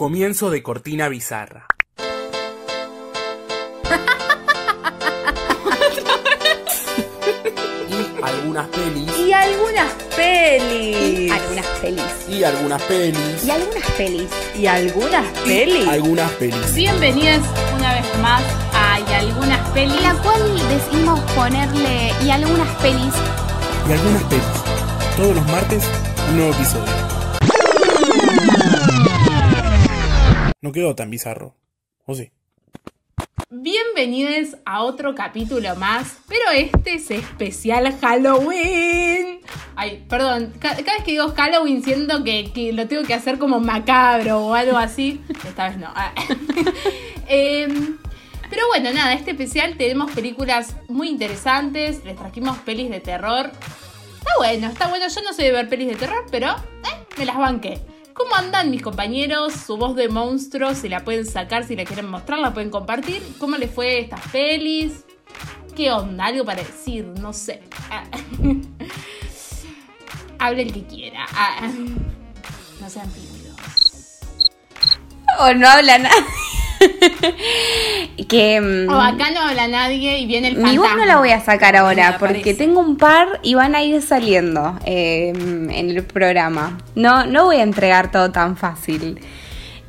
Comienzo de cortina bizarra. y algunas pelis. Y algunas pelis. Algunas pelis. Y algunas pelis. Y algunas pelis. Y algunas pelis. Algunas pelis. Bienvenidas una vez más a Y algunas pelis. La cual decidimos ponerle y algunas pelis. Y algunas pelis. Todos los martes, un nuevo episodio. No quedó tan bizarro. ¿O sí? Bienvenidos a otro capítulo más, pero este es especial Halloween. Ay, perdón, ca- cada vez que digo Halloween siento que, que lo tengo que hacer como macabro o algo así. Esta vez no. Ah. Em, pero bueno, nada, este especial tenemos películas muy interesantes, les trajimos pelis de terror. Está bueno, está bueno. Yo no soy de ver pelis de terror, pero eh, me las banqué. ¿Cómo andan mis compañeros? Su voz de monstruo, si la pueden sacar, si la quieren mostrar, la pueden compartir. ¿Cómo les fue estas pelis? ¿Qué onda? Algo para decir, no sé. Ah. Hable el que quiera. Ah. No sean tímidos. O no habla nada. que. mm, O acá no habla nadie y viene el Mi voz fantasma. no la voy a sacar ahora porque tengo un par y van a ir saliendo eh, en el programa. No, no voy a entregar todo tan fácil.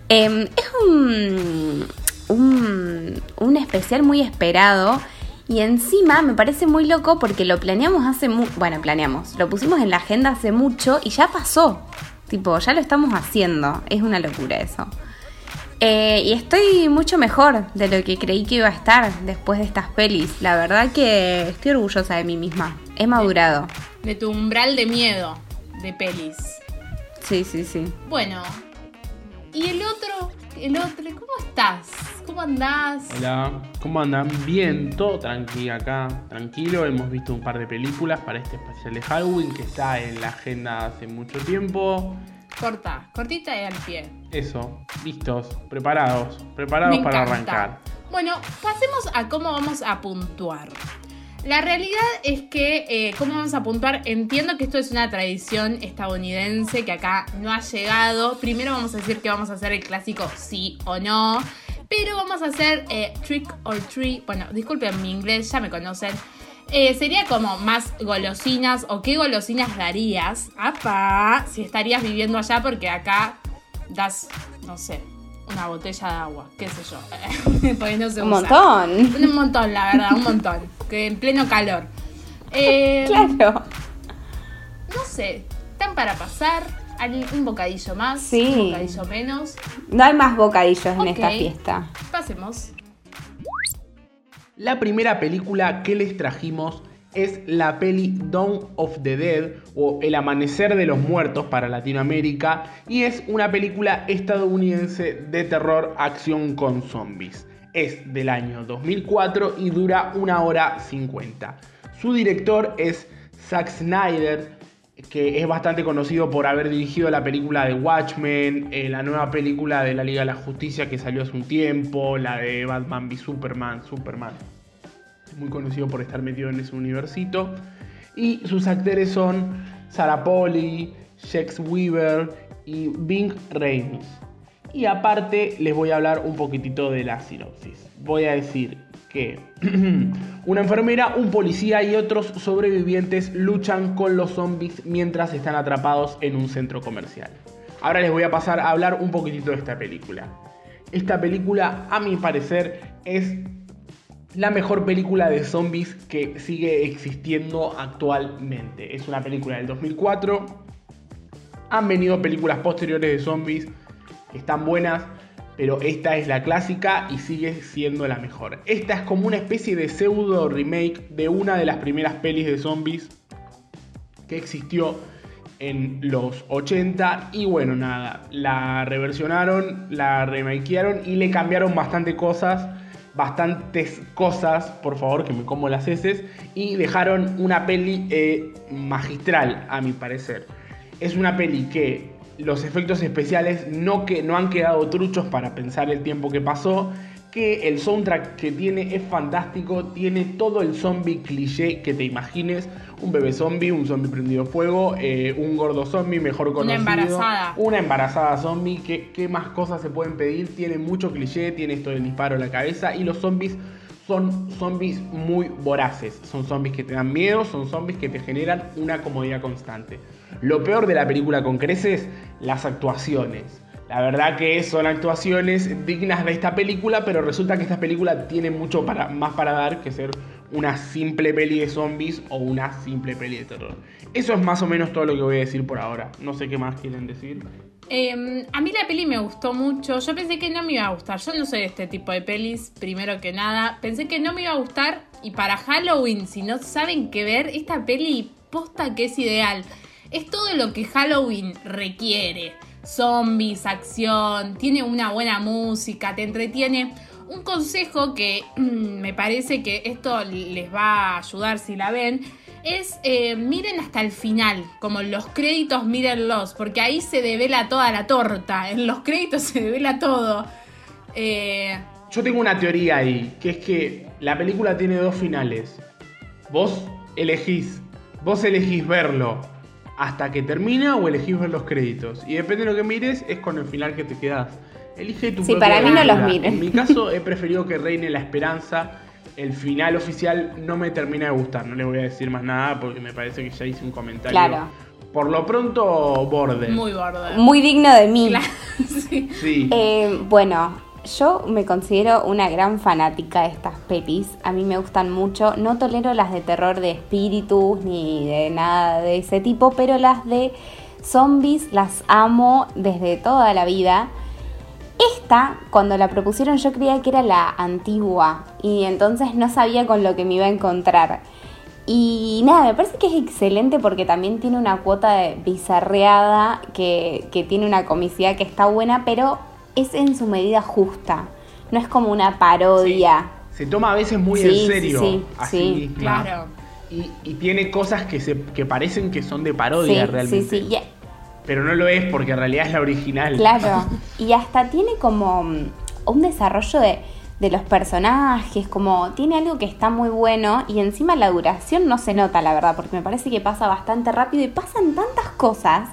Eh, es un, un, un especial muy esperado y encima me parece muy loco porque lo planeamos hace mu bueno, planeamos, lo pusimos en la agenda hace mucho y ya pasó. Tipo, ya lo estamos haciendo. Es una locura eso. Eh, y estoy mucho mejor de lo que creí que iba a estar después de estas pelis. La verdad que estoy orgullosa de mí misma. He madurado. De tu umbral de miedo de pelis. Sí, sí, sí. Bueno. ¿Y el otro? El otro, ¿cómo estás? ¿Cómo andás? Hola, ¿cómo andan? Bien, todo tranquilo acá, tranquilo. Hemos visto un par de películas para este especial de Halloween que está en la agenda hace mucho tiempo. Corta, cortita y al pie. Eso, listos, preparados, preparados Me para encanta. arrancar. Bueno, pasemos a cómo vamos a puntuar. La realidad es que, eh, ¿cómo vamos a puntuar? Entiendo que esto es una tradición estadounidense que acá no ha llegado. Primero vamos a decir que vamos a hacer el clásico sí o no. Pero vamos a hacer eh, trick or treat. Bueno, disculpen mi inglés, ya me conocen. Eh, sería como más golosinas o qué golosinas darías. ¡Apa! Si estarías viviendo allá porque acá das, no sé, una botella de agua, qué sé yo. No se Un usa. montón. Un montón, la verdad, un montón. Que en pleno calor. Eh, Claro. No sé, están para pasar. Un bocadillo más, Sí. un bocadillo menos. No hay más bocadillos en esta fiesta. Pasemos. La primera película que les trajimos es la peli Dawn of the Dead o El Amanecer de los Muertos para Latinoamérica y es una película estadounidense de terror acción con zombies. Es del año 2004 y dura una hora 50. Su director es Zack Snyder, que es bastante conocido por haber dirigido la película de Watchmen, eh, la nueva película de la Liga de la Justicia que salió hace un tiempo, la de Batman v Superman, Superman. Muy conocido por estar metido en ese universito. Y sus actores son Sarah Polly, Shex Weaver y Bing Reynolds. Y aparte les voy a hablar un poquitito de la sinopsis. Voy a decir que una enfermera, un policía y otros sobrevivientes luchan con los zombies mientras están atrapados en un centro comercial. Ahora les voy a pasar a hablar un poquitito de esta película. Esta película, a mi parecer, es la mejor película de zombies que sigue existiendo actualmente. Es una película del 2004. Han venido películas posteriores de zombies que están buenas, pero esta es la clásica y sigue siendo la mejor. Esta es como una especie de pseudo remake de una de las primeras pelis de zombies que existió en los 80 y bueno, nada, la reversionaron, la remakearon y le cambiaron bastante cosas, bastantes cosas, por favor, que me como las heces, y dejaron una peli eh, magistral, a mi parecer. Es una peli que los efectos especiales no, que, no han quedado truchos para pensar el tiempo que pasó, que el soundtrack que tiene es fantástico, tiene todo el zombie cliché que te imagines, un bebé zombie, un zombie prendido fuego, eh, un gordo zombie mejor conocido, Una embarazada. una embarazada zombie, ¿qué, qué más cosas se pueden pedir? Tiene mucho cliché, tiene esto del disparo a la cabeza y los zombies son zombies muy voraces, son zombies que te dan miedo, son zombies que te generan una comodidad constante. Lo peor de la película con creces, las actuaciones. La verdad que son actuaciones dignas de esta película, pero resulta que esta película tiene mucho más para dar que ser una simple peli de zombies o una simple peli de terror. Eso es más o menos todo lo que voy a decir por ahora. No sé qué más quieren decir. Eh, a mí la peli me gustó mucho. Yo pensé que no me iba a gustar. Yo no soy de este tipo de pelis, primero que nada. Pensé que no me iba a gustar. Y para Halloween, si no saben qué ver, esta peli posta que es ideal. Es todo lo que Halloween requiere. Zombies, acción, tiene una buena música, te entretiene. Un consejo que mm, me parece que esto les va a ayudar si la ven es eh, miren hasta el final, como los créditos mírenlos, porque ahí se devela toda la torta, en los créditos se devela todo. Eh, Yo tengo una teoría ahí, que es que la película tiene dos finales. Vos elegís, vos elegís verlo hasta que termina o elegís ver los créditos. Y depende de lo que mires, es con el final que te quedás. Elige tu Sí, para mí no los miren. En mi caso he preferido que reine la esperanza. El final oficial no me termina de gustar. No le voy a decir más nada porque me parece que ya hice un comentario. Claro. Por lo pronto, borde. muy borde. Muy digno de mí. Claro, sí. Sí. Eh, bueno, yo me considero una gran fanática de estas pelis. A mí me gustan mucho. No tolero las de terror de espíritus ni de nada de ese tipo, pero las de zombies las amo desde toda la vida. Esta, cuando la propusieron, yo creía que era la antigua y entonces no sabía con lo que me iba a encontrar. Y nada, me parece que es excelente porque también tiene una cuota de bizarreada que, que tiene una comicidad que está buena, pero es en su medida justa. No es como una parodia. Se toma a veces muy Sí, en sí, serio sí, a sí sí. misma. Claro. Y, y tiene cosas que, se, que parecen que son de Sí, parodia sí, realmente. sí. Y- Pero no lo es porque en realidad es la original. Claro, y hasta tiene como mm, un desarrollo de, de los personajes, como tiene algo que está muy bueno y encima la duración no se nota, la verdad, porque me parece que pasa bastante rápido y pasan tantas cosas,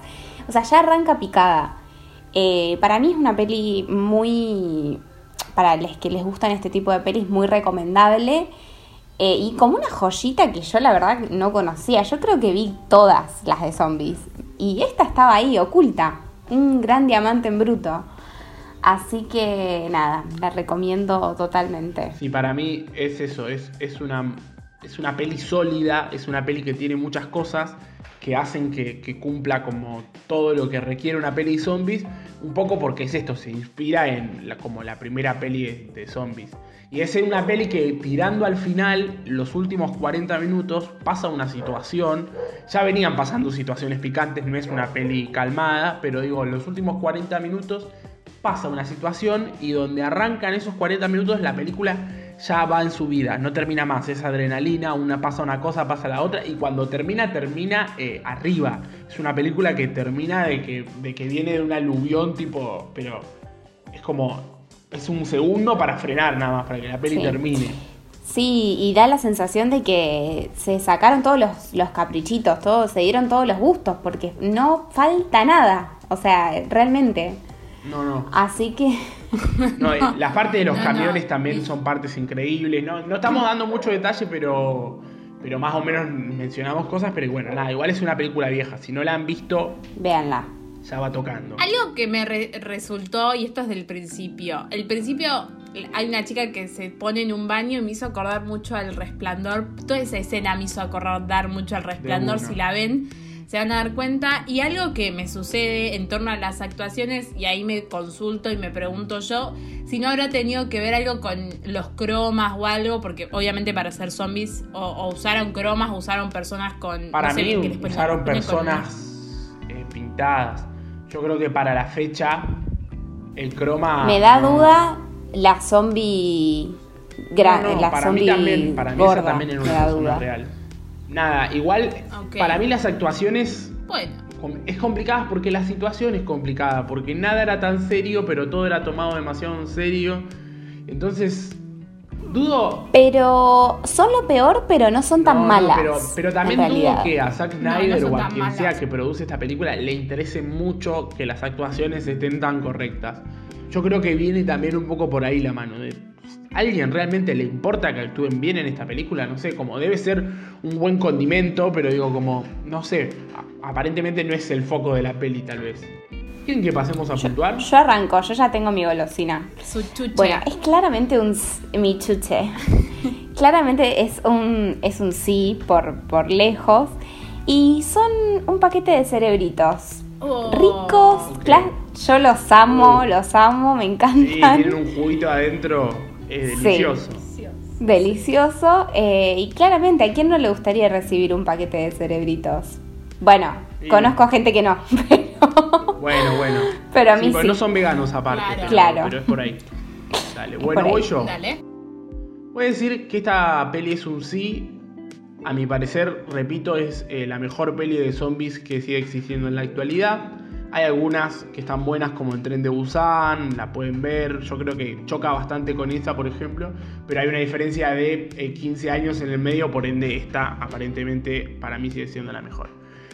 o sea, ya arranca picada. Eh, para mí es una peli muy, para los que les gustan este tipo de pelis, muy recomendable. Eh, y como una joyita que yo la verdad no conocía. Yo creo que vi todas las de zombies. Y esta estaba ahí, oculta. Un gran diamante en bruto. Así que nada, la recomiendo totalmente. Sí, para mí es eso, es, es, una, es una peli sólida, es una peli que tiene muchas cosas que hacen que, cumpla como todo lo que requiere una peli de zombies, un poco porque es esto, se inspira en como la primera peli de, de zombies. Y es una peli que tirando al final, los últimos 40 minutos, pasa una situación, ya venían pasando situaciones picantes, no es una peli calmada, pero digo, en los últimos 40 minutos pasa una situación y donde arrancan esos 40 minutos la película ya va en su vida, no termina más, es adrenalina, una pasa una cosa, pasa la otra y cuando termina, termina eh, arriba. Es una película que termina de que, de que viene de un aluvión tipo, pero es como, es un segundo para frenar nada más, para que la peli Sí. termine. Sí, y da la sensación de que se sacaron todos los, los caprichitos, todos, se dieron todos los gustos, porque no falta nada. O sea, realmente. No, no. Así que. No, eh, las partes de los No, camiones no. también son partes increíbles. No, no estamos dando mucho detalle, pero, pero más o menos mencionamos cosas. Pero bueno, nada, igual es una película vieja. Si no la han visto, Véanla. ya va tocando. Algo que me re- resultó, y esto es del principio. El principio, hay una chica que se pone en un baño y me hizo acordar mucho al resplandor. Toda esa escena me hizo acordar mucho al resplandor. Si la ven, se van a dar cuenta. Y algo que me sucede en torno a las actuaciones, y ahí me consulto y me pregunto yo, si no habrá tenido que ver algo con los cromas o algo, porque obviamente para ser zombies o, o usaron cromas, usaron personas con. Para no sé, mí que les ponen- usaron personas eh, pintadas. Yo creo que para la fecha el croma... Me da no- duda la zombie. Gran, No, no, la para zombie mí también, para mí gorda. esa también era me una da persona duda. real. Nada, igual para mí las actuaciones Bueno. es complicada porque la situación es complicada, porque nada era tan serio, pero todo era tomado demasiado en serio. Entonces, dudo. Pero son lo peor, pero no son tan No, malas. pero, pero también dudo que a Zack No, no Snyder o a quien malas. sea que produce esta película le interese mucho que las actuaciones estén tan correctas. Yo creo que viene también un poco por ahí la mano. De, ¿A alguien realmente le importa que actúen bien en esta película? No sé, como debe ser un buen condimento, pero digo, como, no sé, aparentemente no es el foco de la peli tal vez. ¿Quieren que pasemos a puntuar? Yo arranco, yo ya tengo mi golosina. Su chuche. Bueno, es claramente un s- mi chuche. claramente es un es un sí por por lejos y son un paquete de cerebritos Oh. ricos. cla- Yo los amo, Oh. los amo, me Sí, encantan. tienen un juguito adentro eh, Sí. delicioso. Delicioso eh, y claramente a quién no le gustaría recibir un paquete de cerebritos. Bueno, Sí. conozco a gente que no, pero Bueno, bueno. Pero a mí sí. no son veganos aparte. Claro. pero- Claro. Pero es por ahí. Dale, Es bueno, ahí. voy yo. Dale. Voy a decir que esta peli es un sí. A mi parecer, repito, es eh, la mejor peli de zombies que sigue existiendo en la actualidad. Hay algunas que están buenas como el tren de Busan, la pueden ver. Yo creo que choca bastante con esta, por ejemplo. Pero hay una diferencia de eh, 15 años en el medio, por ende esta aparentemente para mí sigue siendo la mejor.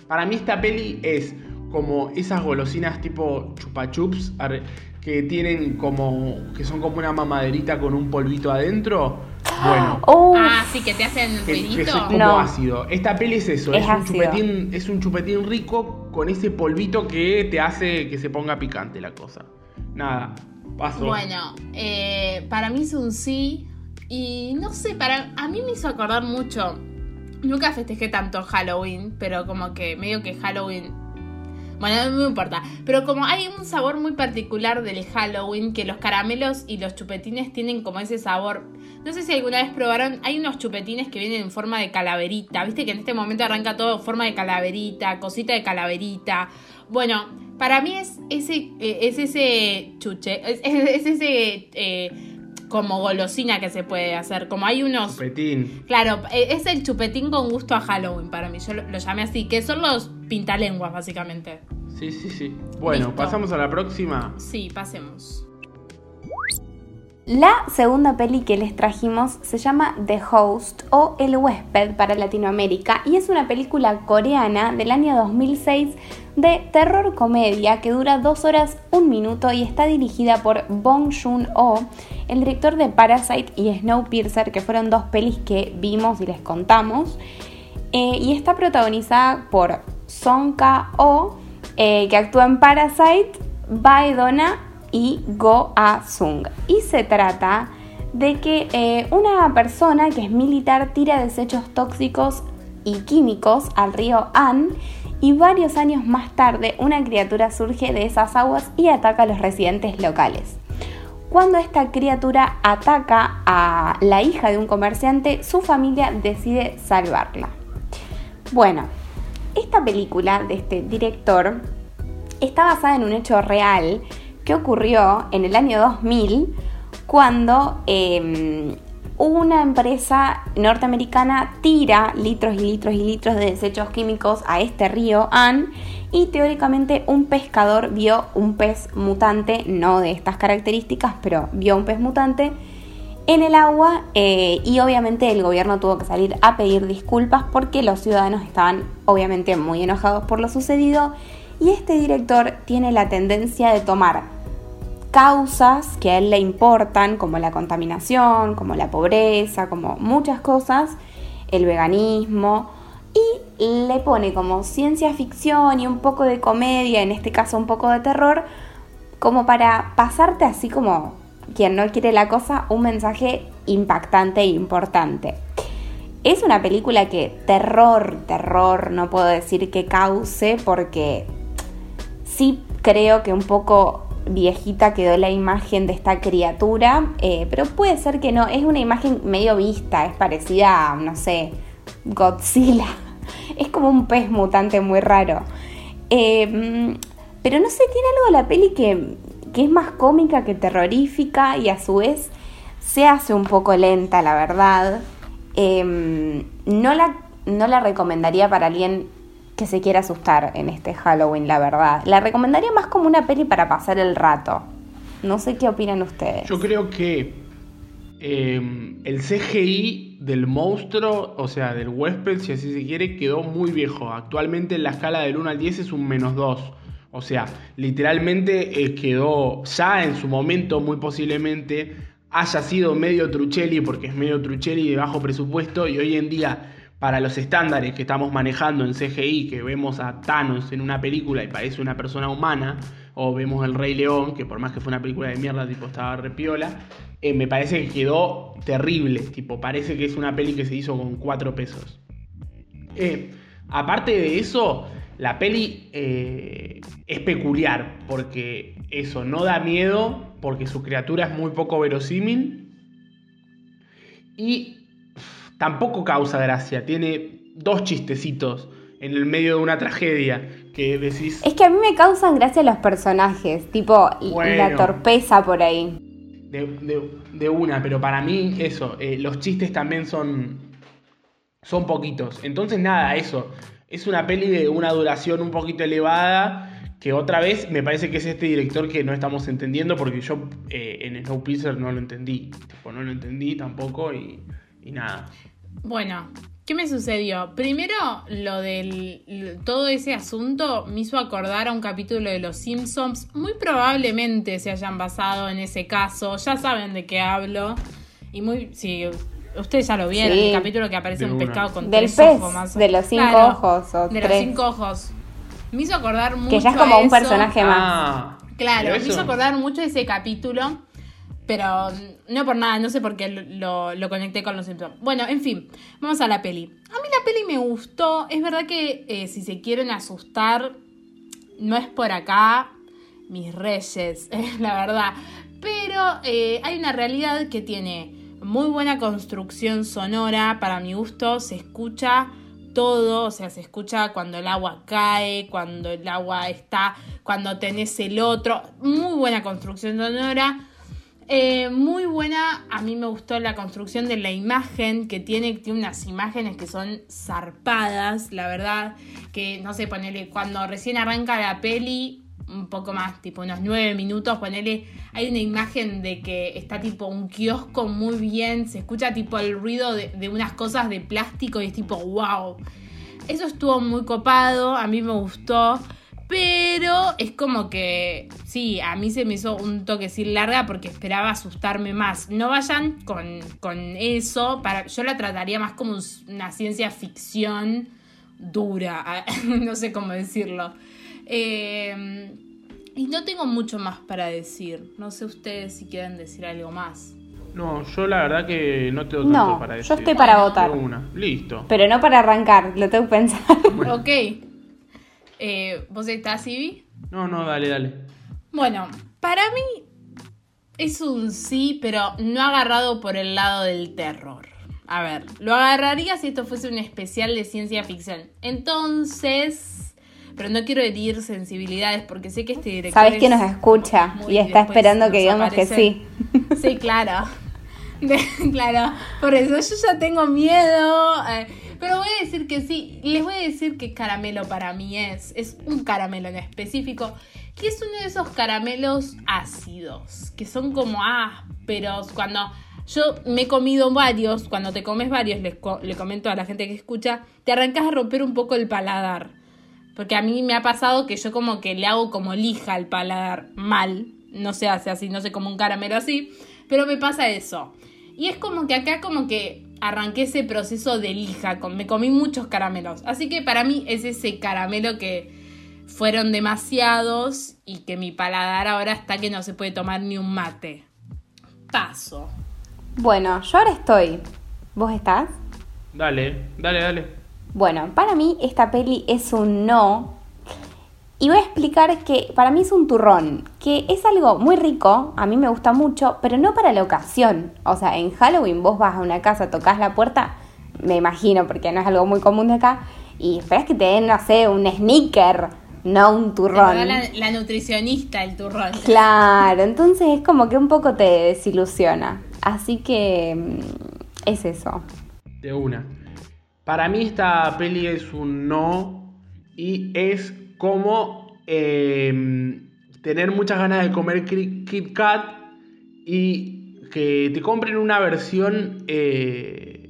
Para mí esta peli es como esas golosinas tipo chupa chups arre, que tienen como que son como una mamaderita con un polvito adentro. Bueno, Uf, Ah, sí, que te hacen es como No. ácido. Esta peli es eso, Es es, un chupetín, es un chupetín rico con ese polvito que te hace que se ponga picante la cosa. Nada, paso. Bueno, eh, para mí es un sí. Y no sé, para a mí me hizo acordar mucho. Nunca festejé tanto Halloween, pero como que medio que Halloween. Bueno, no me importa. Pero como hay un sabor muy particular del Halloween, que los caramelos y los chupetines tienen como ese sabor. No sé si alguna vez probaron, hay unos chupetines que vienen en forma de calaverita. Viste que en este momento arranca todo en forma de calaverita, cosita de calaverita. Bueno, para mí es ese, eh, es ese chuche, es, es- es ese eh, como golosina que se puede hacer. Como hay unos Chupetín. Claro, eh, es el chupetín con gusto a Halloween para mí. Yo lo, lo llamé así, que son los pintalenguas, básicamente. Sí, sí, sí. Bueno, Listo. pasamos a la próxima. Sí, pasemos. La segunda peli que les trajimos se llama The Host o El huésped para Latinoamérica y es una película coreana del año 2006 de terror comedia que dura 2 horas 1 minuto y está dirigida por Bong Joon-ho, el director de Parasite y Snowpiercer, que fueron dos pelis que vimos y les contamos. Eh, y está protagonizada por Song Ka-ho, eh, que actúa en Parasite, Bae-dona y Go A-sung. Y se trata de que eh, una persona que es militar tira desechos tóxicos y químicos al río An y varios años más tarde una criatura surge de esas aguas y ataca a los residentes locales. Cuando esta criatura ataca a la hija de un comerciante, su familia decide salvarla. Bueno, esta película de este director está basada en un hecho real que ocurrió en el año 2000 cuando eh, una empresa norteamericana tira litros y litros y litros de desechos químicos a este río An y teóricamente un pescador vio un pez mutante, no de estas características, pero vio un pez mutante en el agua eh, y obviamente el gobierno tuvo que salir a pedir disculpas porque los ciudadanos estaban obviamente muy enojados por lo sucedido y este director tiene la tendencia de tomar causas que a él le importan como la contaminación, como la pobreza, como muchas cosas, el veganismo y le pone como ciencia ficción y un poco de comedia, en este caso un poco de terror, como para pasarte así como quien no quiere la cosa, un mensaje impactante e importante. Es una película que terror, terror, no puedo decir que cause porque sí creo que un poco viejita quedó la imagen de esta criatura, eh, pero puede ser que no, es una imagen medio vista, es parecida a, no sé, Godzilla. Es como un pez mutante muy raro. Eh, pero no sé, tiene algo la peli que, que es más cómica que terrorífica y a su vez se hace un poco lenta, la verdad. Eh, no, la, no la recomendaría para alguien que se quiera asustar en este Halloween, la verdad. La recomendaría más como una peli para pasar el rato. No sé qué opinan ustedes. Yo creo que eh, el CGI del monstruo, o sea, del huésped, si así se quiere, quedó muy viejo. Actualmente en la escala del 1 al 10 es un menos 2. O sea, literalmente eh, quedó ya en su momento, muy posiblemente, haya sido medio Truchelli, porque es medio Truchelli de bajo presupuesto, y hoy en día, para los estándares que estamos manejando en CGI, que vemos a Thanos en una película y parece una persona humana, o vemos El Rey León, que por más que fue una película de mierda, tipo estaba repiola, eh, me parece que quedó terrible, tipo, parece que es una peli que se hizo con cuatro pesos. Eh, aparte de eso, la peli eh, es peculiar, porque eso no da miedo, porque su criatura es muy poco verosímil. Y tampoco causa gracia, tiene dos chistecitos en el medio de una tragedia que decís... Es que a mí me causan gracia los personajes, tipo y- y la Bueno. torpeza por ahí. De, de- de una, pero para mí eso, eh, los chistes también son, son poquitos. Entonces nada, eso, es una peli de una duración un poquito elevada, que otra vez me parece que es este director que no estamos entendiendo, porque yo eh, en Snowpiercer no lo entendí, tipo, no lo entendí tampoco y, y nada. Bueno, ¿qué me sucedió? Primero, lo del todo ese asunto me hizo acordar a un capítulo de Los Simpsons. Muy probablemente se hayan basado en ese caso. Ya saben de qué hablo. Y muy, sí, ustedes ya lo vieron, Sí. el capítulo que aparece De un una. pescado con Del tres pez, ojos más. o- de los cinco Claro, ojos, o de los cinco ojos. Me hizo acordar mucho Que ya es a como un eso. personaje más. Ah, Claro, me hizo acordar mucho de ese capítulo, pero no por nada, no sé por qué lo, conecté con los Simpsons. Bueno, en fin, vamos a la peli. A mí la peli me gustó, es verdad que eh, si se quieren asustar, no es por acá, mis reyes, la verdad. Pero eh, hay una realidad que tiene muy buena construcción sonora, para mi gusto, se escucha todo, o sea, se escucha cuando el agua cae, cuando el agua está, cuando tenés el otro, muy buena construcción sonora. Eh, muy buena, a mí me gustó la construcción de la imagen que tiene, tiene unas imágenes que son zarpadas, la verdad, que no sé, ponele, cuando recién arranca la peli, un poco más, tipo unos nueve minutos, ponele, hay una imagen de que está tipo un kiosco muy bien, se escucha tipo el ruido de, de unas cosas de plástico y es tipo, wow. Eso estuvo muy copado, a mí me gustó. Pero es como que, sí, a mí se me hizo un toque sin larga porque esperaba asustarme más. No vayan con, con eso, para, yo la trataría más como un- una ciencia ficción dura, no sé cómo decirlo. Eh, y no tengo mucho más para decir. No sé ustedes si quieren decir algo más. No, yo la verdad que no tengo tanto No, para yo decir. estoy para votar. una, listo. Pero no para arrancar, lo tengo que pensar. Ok. Eh, ¿Vos estás, Ivy? No, no, dale, dale. Bueno, para mí es un sí, pero no agarrado por el lado del terror. A ver, lo agarraría si esto fuese un especial de ciencia ficción. Entonces, pero no quiero herir sensibilidades porque sé que este director. Sabes quién es nos escucha y está esperando que digamos que sí. Sí, claro. Claro, por eso yo ya tengo miedo. eh, pero voy a decir que sí. Les voy a decir que caramelo para mí es. Es un caramelo en específico. Que es uno de esos caramelos ácidos. Que son como ásperos. Cuando yo me he comido varios. Cuando te comes varios, le comento a la gente que escucha. Te arrancas a romper un poco el paladar. Porque a mí me ha pasado que yo como que le hago como lija al paladar mal. No se hace así, no sé como un caramelo así. Pero me pasa eso. Y es como que acá como que arranqué ese proceso de lija. con- Me comí muchos caramelos. Así que para mí es ese caramelo que fueron demasiados y que mi paladar ahora está que no se puede tomar ni un mate. Paso. Bueno, yo ahora estoy. ¿Vos estás? Dale, dale, dale. Bueno, para mí esta peli es un no. Y voy a explicar que para mí es un turrón, que es algo muy rico, a mí me gusta mucho, pero no para la ocasión. O sea, en Halloween vos vas a una casa, tocas la puerta, me imagino, porque no es algo muy común de acá, y esperas que te den, no sé, un sneaker, no un turrón. la, la nutricionista el turrón. Claro, entonces es como que un poco te desilusiona. Así que mm, es eso. De una. Para mí esta peli es un no y es como eh, tener muchas ganas de comer Kit Kat y que te compren una versión eh,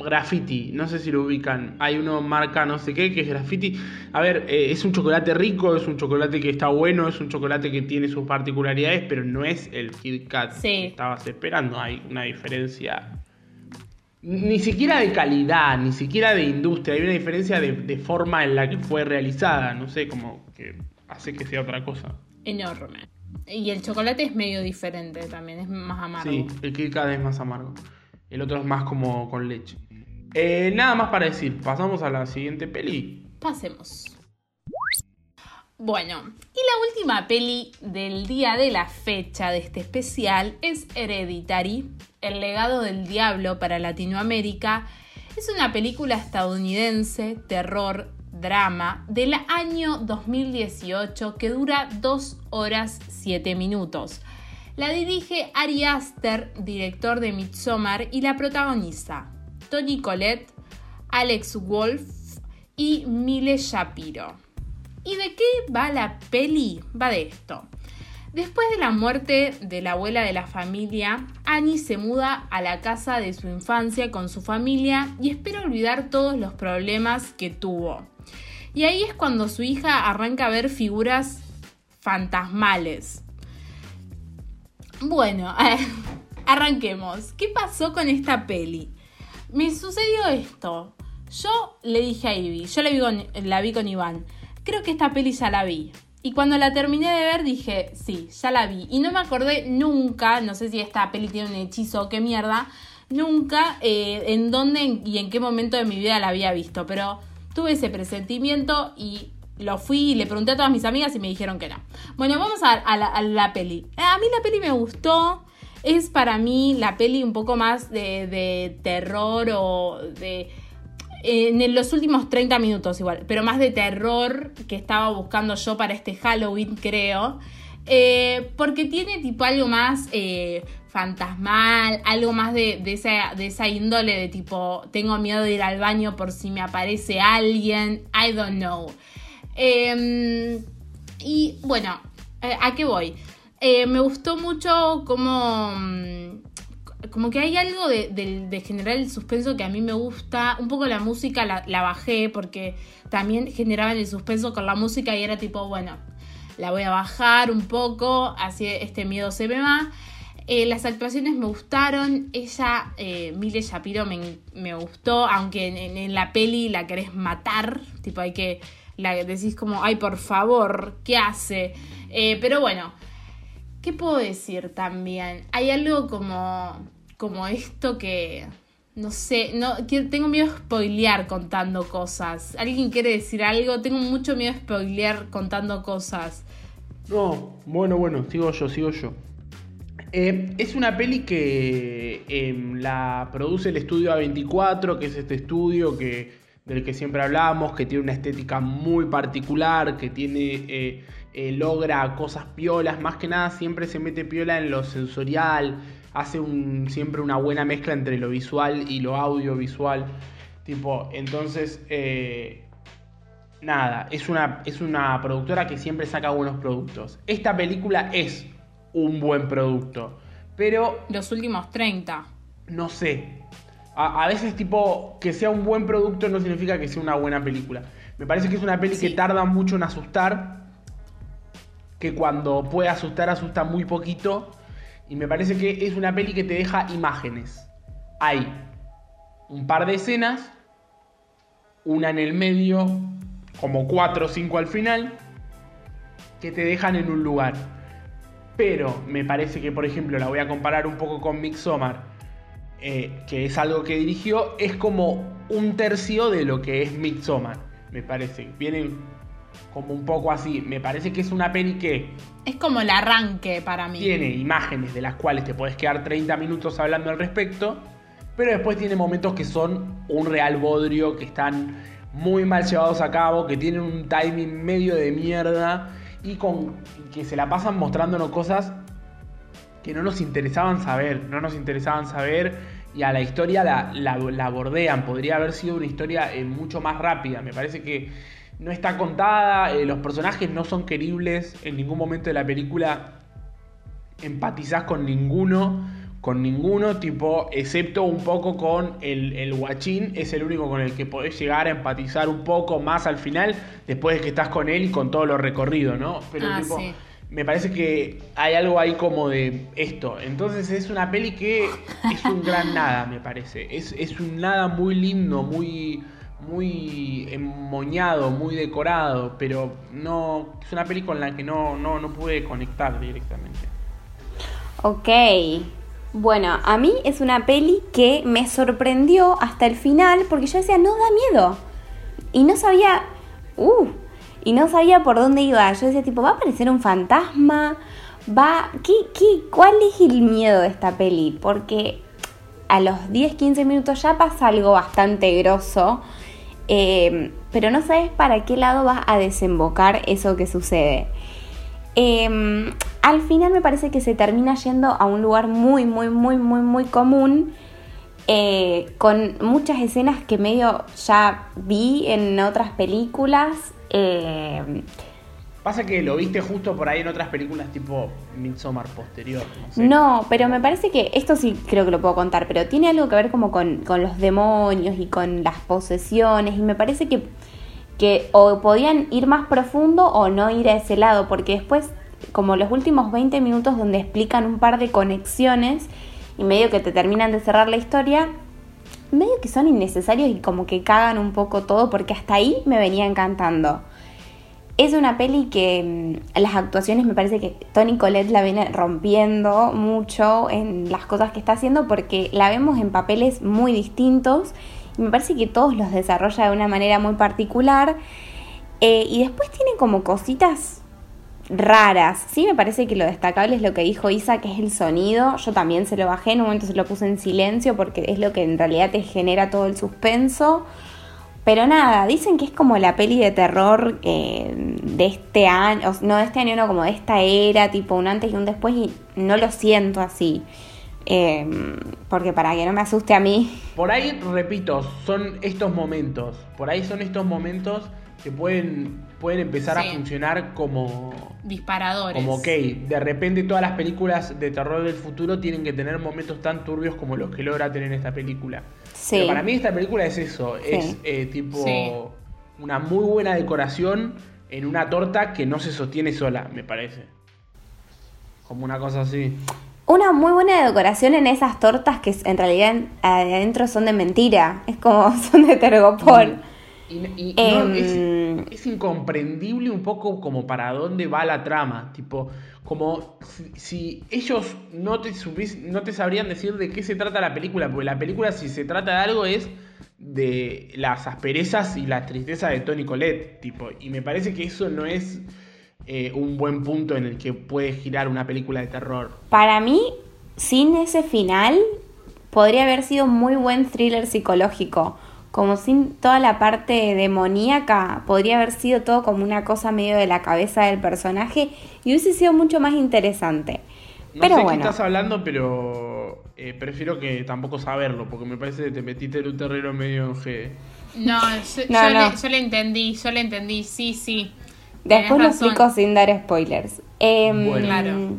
graffiti. No sé si lo ubican. Hay uno marca no sé qué que es graffiti. A ver, eh, es un chocolate rico, es un chocolate que está bueno, es un chocolate que tiene sus particularidades, pero no es el Kit Kat Sí. que estabas esperando. Hay una diferencia. Ni siquiera de calidad, ni siquiera de industria. Hay una diferencia de, de forma en la que fue realizada. No sé, como que hace que sea otra cosa. Enorme. Y el chocolate es medio diferente también, es más amargo. Sí, el Kit Kat es más amargo. El otro es más como con leche. Eh, nada más para decir, pasamos a la siguiente peli. Pasemos. Bueno, y la última peli del día de la fecha de este especial es Hereditary, El legado del diablo para Latinoamérica. Es una película estadounidense, terror, drama, del año 2018 que dura 2 horas 7 minutos. La dirige Ari Aster, director de Midsommar, y la protagoniza Tony Collette, Alex Wolff y Mile Shapiro. ¿Y de qué va la peli? Va de esto. Después de la muerte de la abuela de la familia, Annie se muda a la casa de su infancia con su familia y espera olvidar todos los problemas que tuvo. Y ahí es cuando su hija arranca a ver figuras fantasmales. Bueno, arranquemos. ¿Qué pasó con esta peli? Me sucedió esto. Yo le dije a Ivy, yo la vi con, vi con Iván, creo que esta peli ya la vi. Y cuando la terminé de ver dije, sí, ya la vi. Y no me acordé nunca, no sé si esta peli tiene un hechizo o qué mierda, nunca eh, en dónde y en qué momento de mi vida la había visto. Pero tuve ese presentimiento y lo fui y le pregunté a todas mis amigas y me dijeron que no. Bueno, vamos a, a la, a la peli. A mí la peli me gustó. Es para mí la peli un poco más de, de terror o de en los últimos 30 minutos igual, pero más de terror que estaba buscando yo para este Halloween, creo. Eh, porque tiene tipo algo más eh, fantasmal, algo más de, de, esa, de esa índole de tipo, tengo miedo de ir al baño por si me aparece alguien, I don't know. Eh, y bueno, eh, ¿a qué voy? Me gustó mucho como como que hay algo de, generar el suspenso que a mí me gusta. Un poco la música la, bajé porque también generaban el suspenso con la música y era tipo, bueno, la voy a bajar un poco, así este miedo se me va. Eh, las actuaciones me gustaron. Ella, eh, Mile Shapiro, me, gustó, aunque en, la peli la querés matar. Tipo, hay que. La decís como, ay, por favor, ¿qué hace? Eh, pero bueno. ¿Qué puedo decir también? Hay algo como, como esto que, no sé, no, tengo miedo de spoilear contando cosas. ¿Alguien quiere decir algo? Tengo mucho miedo de spoilear contando cosas. No, bueno, bueno, sigo yo, sigo yo. Eh, es una peli que eh, la produce el estudio A24, que es este estudio que, del que siempre hablamos, que tiene una estética muy particular, que tiene... Eh, eh, logra cosas piolas, más que nada siempre se mete piola en lo sensorial, hace un, siempre una buena mezcla entre lo visual y lo audiovisual. Tipo, entonces, eh, nada, es una, es una productora que siempre saca buenos productos. Esta película es un buen producto, pero... Los últimos 30. No sé. A, a veces, tipo, que sea un buen producto no significa que sea una buena película. Me parece que es una peli sí. que tarda mucho en asustar que cuando puede asustar, asusta muy poquito. Y me parece que es una peli que te deja imágenes. Hay un par de escenas, una en el medio, como cuatro o cinco al final, que te dejan en un lugar. Pero me parece que, por ejemplo, la voy a comparar un poco con Midsommar, eh, que es algo que dirigió, es como un tercio de lo que es Midsommar, me parece. Vienen como un poco así. Me parece que es una peli que. Es como el arranque para mí. Tiene imágenes de las cuales te puedes quedar 30 minutos hablando al respecto. Pero después tiene momentos que son un real bodrio, que están muy mal llevados a cabo, que tienen un timing medio de mierda. Y con que se la pasan mostrándonos cosas que no nos interesaban saber. No nos interesaban saber. Y a la historia la, la, la bordean. Podría haber sido una historia eh, mucho más rápida. Me parece que no está contada, eh, los personajes no son queribles, en ningún momento de la película empatizás con ninguno, con ninguno, tipo, excepto un poco con el, el guachín, es el único con el que podés llegar a empatizar un poco más al final, después de que estás con él y con todo lo recorrido, ¿no? Pero Ah, tipo, sí. me parece que hay algo ahí como de esto. Entonces es una peli que es un gran nada, me parece. Es, es un nada muy lindo, muy, muy emoñado, muy decorado, pero no es una peli con la que no, no, no pude conectar directamente. Ok. Bueno, a mí es una peli que me sorprendió hasta el final porque yo decía, no da miedo. Y no sabía, uh, y no sabía por dónde iba. Yo decía, tipo, ¿va a aparecer un fantasma? ¿Va? ¿Qué, qué, ¿Cuál es el miedo de esta peli? Porque a los 10-15 minutos ya pasa algo bastante grosso. Eh, pero no sabes para qué lado va a desembocar eso que sucede. Eh, al final me parece que se termina yendo a un lugar muy, muy, muy, muy, muy común. eh, con muchas escenas que medio ya vi en otras películas. Pasa que lo viste justo por ahí en otras películas tipo Midsommar posterior. No. No, pero me parece que esto sí creo que lo puedo contar, pero tiene algo que ver como con, con los demonios y con las posesiones y me parece que, que o podían ir más profundo o no ir a ese lado, porque después, como los últimos 20 minutos donde explican un par de conexiones y medio que te terminan de cerrar la historia, medio que son innecesarios y como que cagan un poco todo porque hasta ahí me venía encantando. Es una peli que mm, las actuaciones me parece que Tony Collette la viene rompiendo mucho en las cosas que está haciendo porque la vemos en papeles muy distintos y me parece que todos los desarrolla de una manera muy particular Eh, y después tiene como cositas raras. Sí, me parece que lo destacable es lo que dijo Isa, que es el sonido. Yo también se lo bajé, en un momento se lo puse en silencio porque es lo que en realidad te genera todo el suspenso. Pero nada, dicen que es como la peli de terror eh, de este año, no de este año, no, como de esta era, tipo un antes y un después, y no lo siento así. Eh, porque para que no me asuste a mí, Por ahí, repito, son estos momentos. Por ahí son estos momentos que pueden, pueden empezar Sí. a funcionar como, Disparadores. como, ok, de repente todas las películas de terror del futuro tienen que tener momentos tan turbios como los que logra tener esta película. Sí. Pero para mí esta película es eso, es eh, tipo Sí. una muy buena decoración en una torta que no se sostiene sola, me parece. Como una cosa así. Una muy buena decoración en esas tortas que en realidad adentro son de mentira. Es como son de tergopol. Y, y Em, no, es, es incomprendible un poco como para dónde va la trama. Tipo, como si, si ellos no te, supies- no te sabrían decir de qué se trata la película. Porque la película, si se trata de algo, es de las asperezas y la tristeza de Tony Colette. Tipo, y me parece que eso no es eh, un buen punto en el que puede girar una película de terror. Para mí, sin ese final, podría haber sido muy buen thriller psicológico. Como sin toda la parte demoníaca, podría haber sido todo como una cosa medio de la cabeza del personaje y hubiese sido mucho más interesante. No Pero sé bueno. qué estás hablando, pero eh, prefiero que tampoco saberlo. Porque me parece que te metiste en un terreno medio en G. No, yo, No, yo no. Le, yo le entendí, yo le entendí, sí, sí. Después lo explico sin dar spoilers. Bueno. Claro.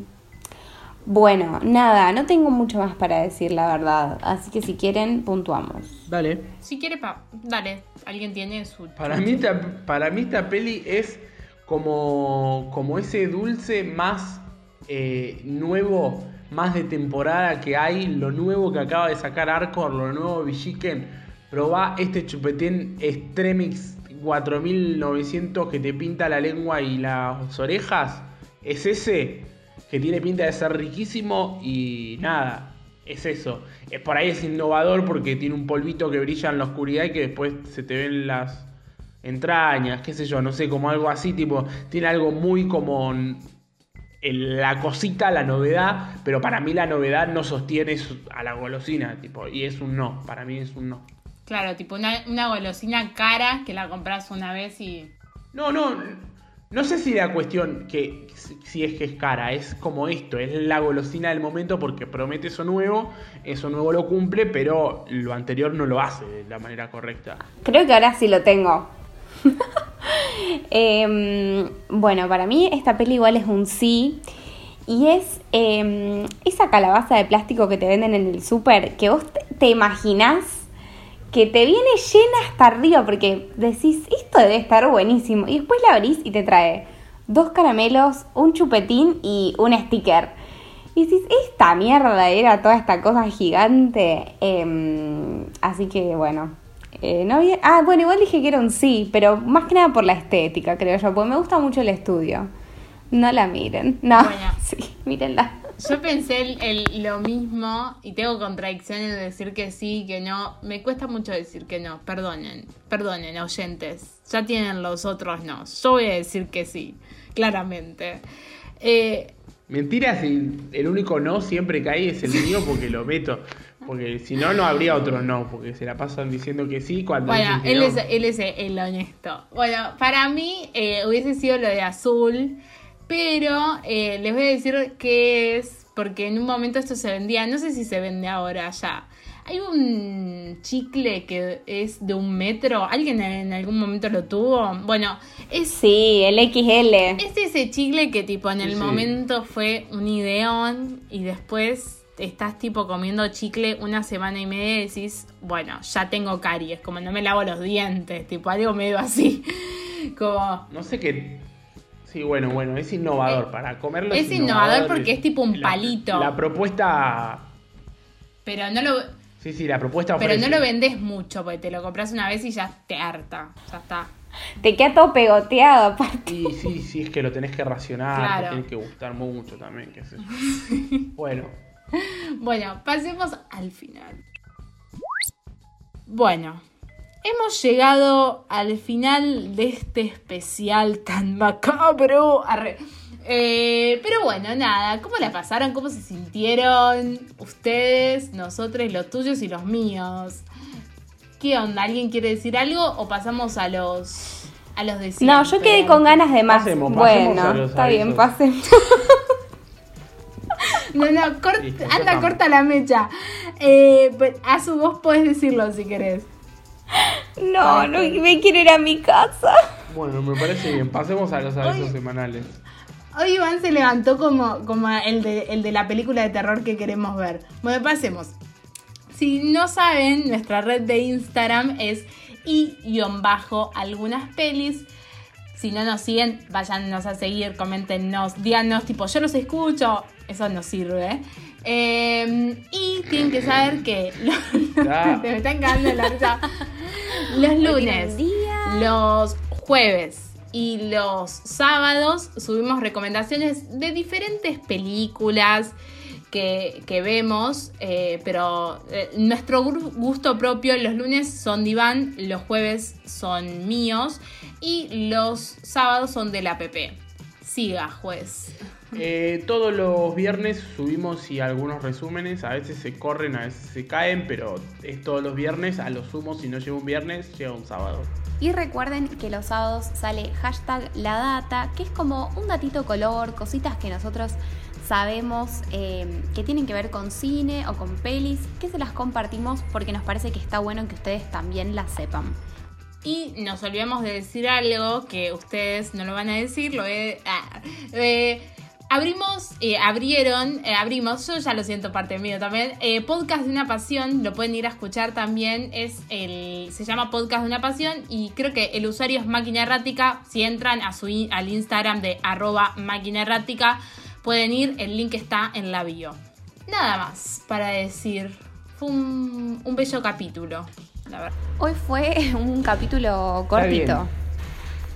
Bueno, nada, no tengo mucho más para decir, la verdad. Así que si quieren, puntuamos. Dale. Si quiere, pa, dale. Alguien tiene su. Para mí, esta, para mí esta peli es como, como ese dulce más eh, nuevo, más de temporada que hay, lo nuevo que acaba de sacar Arcor, lo nuevo Villiquen. Probá este chupetín Extremix 4900 que te pinta la lengua y las orejas. Es ese que tiene pinta de ser riquísimo y nada, es eso. Por ahí es innovador porque tiene un polvito que brilla en la oscuridad y que después se te ven las entrañas, qué sé yo, no sé, como algo así, tipo, tiene algo muy como n- el- la cosita, la novedad, pero para mí la novedad no sostiene a la golosina, tipo, y es un no, para mí es un no. Claro, tipo una, una golosina cara que la compras una vez y. No, no, no sé si la cuestión que si- es que es cara, es como esto, es la golosina del momento porque promete eso nuevo, eso nuevo lo cumple, pero lo anterior no lo hace de la manera correcta. Creo que ahora sí lo tengo. Em, bueno, para mí esta peli igual es un sí. Y es eh, esa calabaza de plástico que te venden en el súper, que vos te imaginás que te viene llena hasta arriba, porque decís, esto debe estar buenísimo. Y después la abrís y te trae dos caramelos, un chupetín y un sticker. Y decís, esta mierda era toda esta cosa gigante. Em, así que bueno. eh, no había... Ah, bueno, igual dije que era un sí, pero más que nada por la estética, creo yo, porque me gusta mucho el estudio. No la miren. No, Bueno. sí, mírenla. Yo pensé el- el- lo mismo y tengo contradicciones de decir que sí, que no. Me cuesta mucho decir que no. Perdonen, perdonen, oyentes. Ya tienen los otros no. Yo voy a decir que sí, claramente. Eh, Mentira si el único no siempre que hay es el mío porque lo meto. Porque si no, no habría otro no. Porque se la pasan diciendo que sí cuando bueno, dicen que él no. es, él es el honesto. Bueno, para mí eh, hubiese sido lo de azul, pero eh, les voy a decir que es, porque en un momento esto se vendía, no sé si se vende ahora ya. Hay un chicle que es de un metro, ¿alguien en algún momento lo tuvo? Bueno, es, Sí, el XL. es ese chicle que tipo en el Sí, sí. momento fue un ideón y después estás tipo comiendo chicle una semana y media y decís, bueno, ya tengo caries, como no me lavo los dientes, tipo algo medio así. Como No sé qué. Sí, bueno, bueno, es innovador. Eh, Para comerlo es innovador porque es tipo un la- palito. La, propuesta. pero no lo Sí, sí, la propuesta pero no ofrece. lo vendés mucho porque te lo compras una vez y ya te harta, ya está. Te queda todo pegoteado aparte. Sí, sí, sí, es que lo tenés que racionar, Claro. te tiene que gustar mucho también, qué sé yo. Bueno, Bueno, pasemos al final. Bueno, hemos llegado al final de este especial tan macabro. Arre. Eh, pero bueno, nada, ¿cómo la pasaron? ¿Cómo se sintieron ustedes, nosotros, los tuyos y los míos? ¿Qué onda? ¿Alguien quiere decir algo o pasamos a los a los de No, yo quedé con ganas de más. Pasemos, pasemos a bueno, está bien, pasemos. No, no, cort- Listo, anda, corta la mecha. Eh, pero a su voz puedes decirlo si querés. No, no me quiero ir a mi casa. bueno, me parece bien. Pasemos a los avisos semanales. Hoy Iván se levantó como, como el, de, el de la película de terror que queremos ver. Bueno, pasemos. Si no saben, nuestra red de Instagram es y-algunas pelis. Si no nos siguen, váyanos a seguir, coméntenos, díganos, tipo, yo los escucho. Eso nos sirve. Eh, y tienen que saber que Ya. me están cagando la risa. Los lunes, los jueves y los sábados subimos recomendaciones de diferentes películas que, que vemos, eh, pero eh, nuestro gusto propio, los lunes son de Iván, los jueves son míos y los sábados son de la PP. Siga, juez. Eh, todos los viernes subimos y algunos resúmenes, a veces se corren, a veces se caen, pero es todos los viernes, a lo sumo si no llega un viernes, llega un sábado. Y recuerden que los sábados sale hashtag la data, que es como un datito color, cositas que nosotros sabemos eh, que tienen que ver con cine o con pelis, que se las compartimos porque nos parece que está bueno que ustedes también las sepan. Y nos olvidamos de decir algo que ustedes no lo van a decir, lo he- ah, eh, abrimos, eh, abrieron, eh, abrimos, yo ya lo siento parte mío también, eh, Podcast de una Pasión, lo pueden ir a escuchar también, es el, se llama Podcast de una Pasión y creo que el usuario es Máquina Errática, si entran a su, al Instagram de arroba Máquina Errática, pueden ir, el link está en la bio. Nada más para decir, fue un, un bello capítulo, la verdad. Hoy fue un capítulo bien. cortito.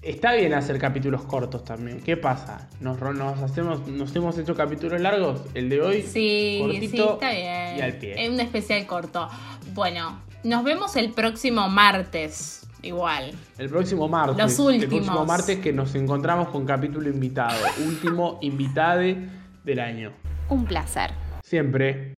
Está bien hacer capítulos cortos también. ¿Qué pasa? ¿Nos, hacemos, nos hemos hecho capítulos largos? El de hoy, Sí, cortito sí, está bien. y al pie. Es un especial corto. Bueno, nos vemos el próximo martes. Igual. El próximo martes. Los El últimos. próximo martes que nos encontramos con capítulo invitado. Último invitade del año. Un placer. Siempre.